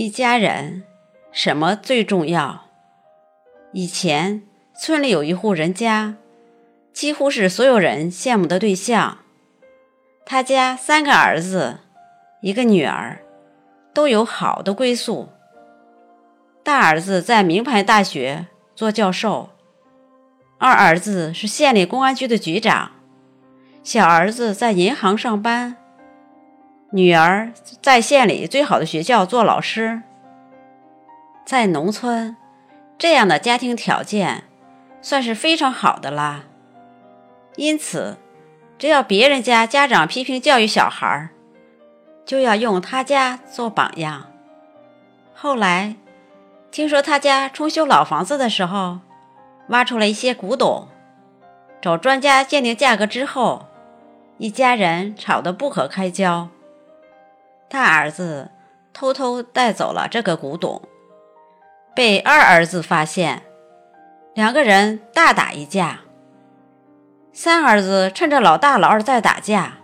一家人，什么最重要？以前村里有一户人家，几乎是所有人羡慕的对象。他家三个儿子，一个女儿，都有好的归宿。大儿子在名牌大学做教授，二儿子是县里公安局的局长，小儿子在银行上班。女儿在县里最好的学校做老师，在农村，这样的家庭条件算是非常好的啦。因此，只要别人家家长批评教育小孩，就要用他家做榜样。后来，听说他家重修老房子的时候，挖出了一些古董，找专家鉴定价格之后，一家人吵得不可开交。大儿子偷偷带走了这个古董，被二儿子发现，两个人大打一架。三儿子趁着老大老二在打架，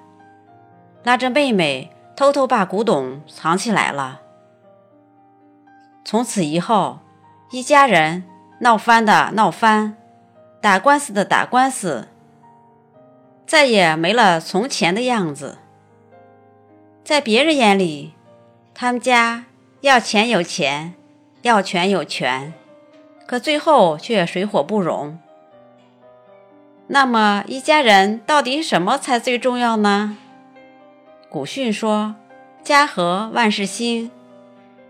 拉着妹妹偷偷把古董藏起来了。从此以后，一家人闹翻的闹翻，打官司的打官司，再也没了从前的样子。在别人眼里，他们家要钱有钱，要权有权，可最后却水火不容。那么，一家人到底什么才最重要呢？古训说：“家和万事兴，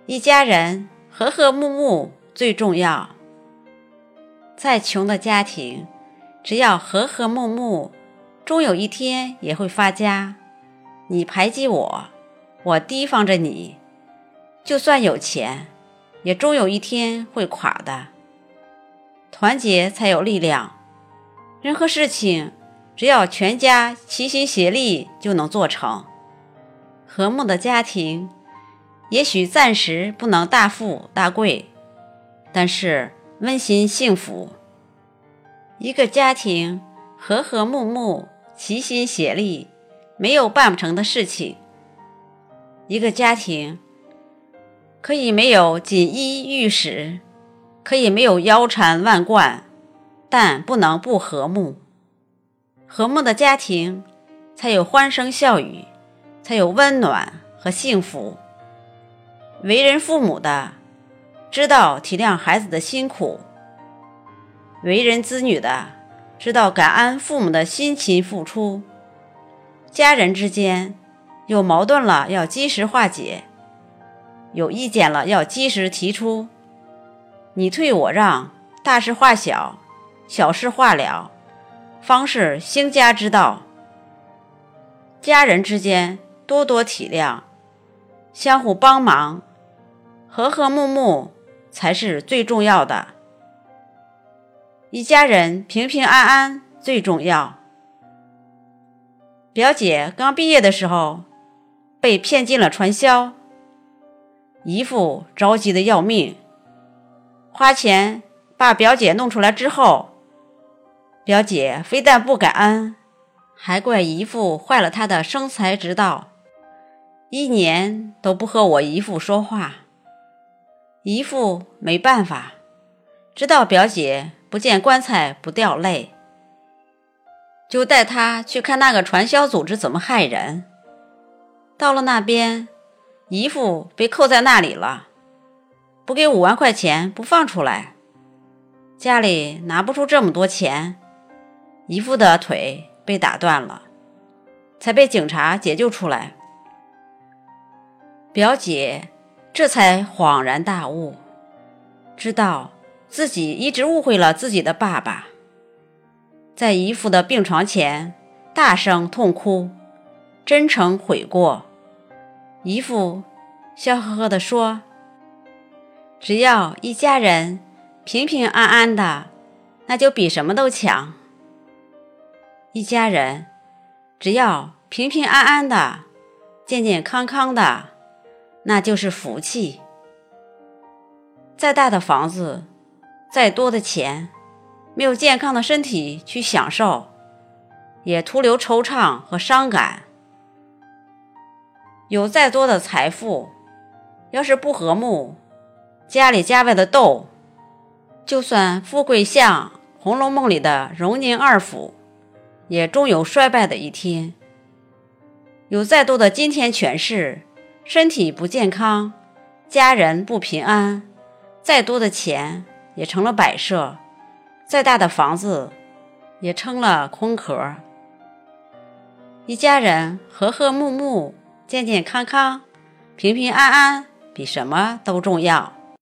一家人和和睦睦最重要。”再穷的家庭，只要和和睦睦，终有一天也会发家。你排挤我，我提防着你，就算有钱，也终有一天会垮的。团结才有力量，任何事情只要全家齐心协力就能做成。和睦的家庭，也许暂时不能大富大贵，但是温馨幸福。一个家庭和和睦睦，齐心协力。没有办不成的事情。一个家庭可以没有锦衣玉食，可以没有腰缠万贯，但不能不和睦。和睦的家庭才有欢声笑语，才有温暖和幸福。为人父母的知道体谅孩子的辛苦，为人子女的知道感恩父母的辛勤付出。家人之间有矛盾了，要及时化解；有意见了，要及时提出。你退我让，大事化小，小事化了，方是兴家之道。家人之间多多体谅，相互帮忙，和和睦睦才是最重要的。一家人平平安安最重要。表姐刚毕业的时候，被骗进了传销，姨父着急的要命，花钱把表姐弄出来之后，表姐非但不感恩，还怪姨父坏了她的生财之道，一年都不和我姨父说话。姨父没办法，知道表姐不见棺材不掉泪。就带他去看那个传销组织怎么害人。到了那边，姨父被扣在那里了，不给五万块钱不放出来，家里拿不出这么多钱，姨父的腿被打断了，才被警察解救出来。表姐这才恍然大悟，知道自己一直误会了自己的爸爸。在姨父的病床前，大声痛哭，真诚悔过。姨父笑呵呵地说：“只要一家人平平安安的，那就比什么都强。一家人只要平平安安的、健健康康的，那就是福气。再大的房子，再多的钱。”没有健康的身体去享受，也徒留惆怅和伤感。有再多的财富，要是不和睦，家里家外的斗，就算富贵像《红楼梦》里的荣宁二府，也终有衰败的一天。有再多的金钱权势，身体不健康，家人不平安，再多的钱也成了摆设，再大的房子也成了空壳。一家人和和睦睦、健健康康、平平安安，比什么都重要。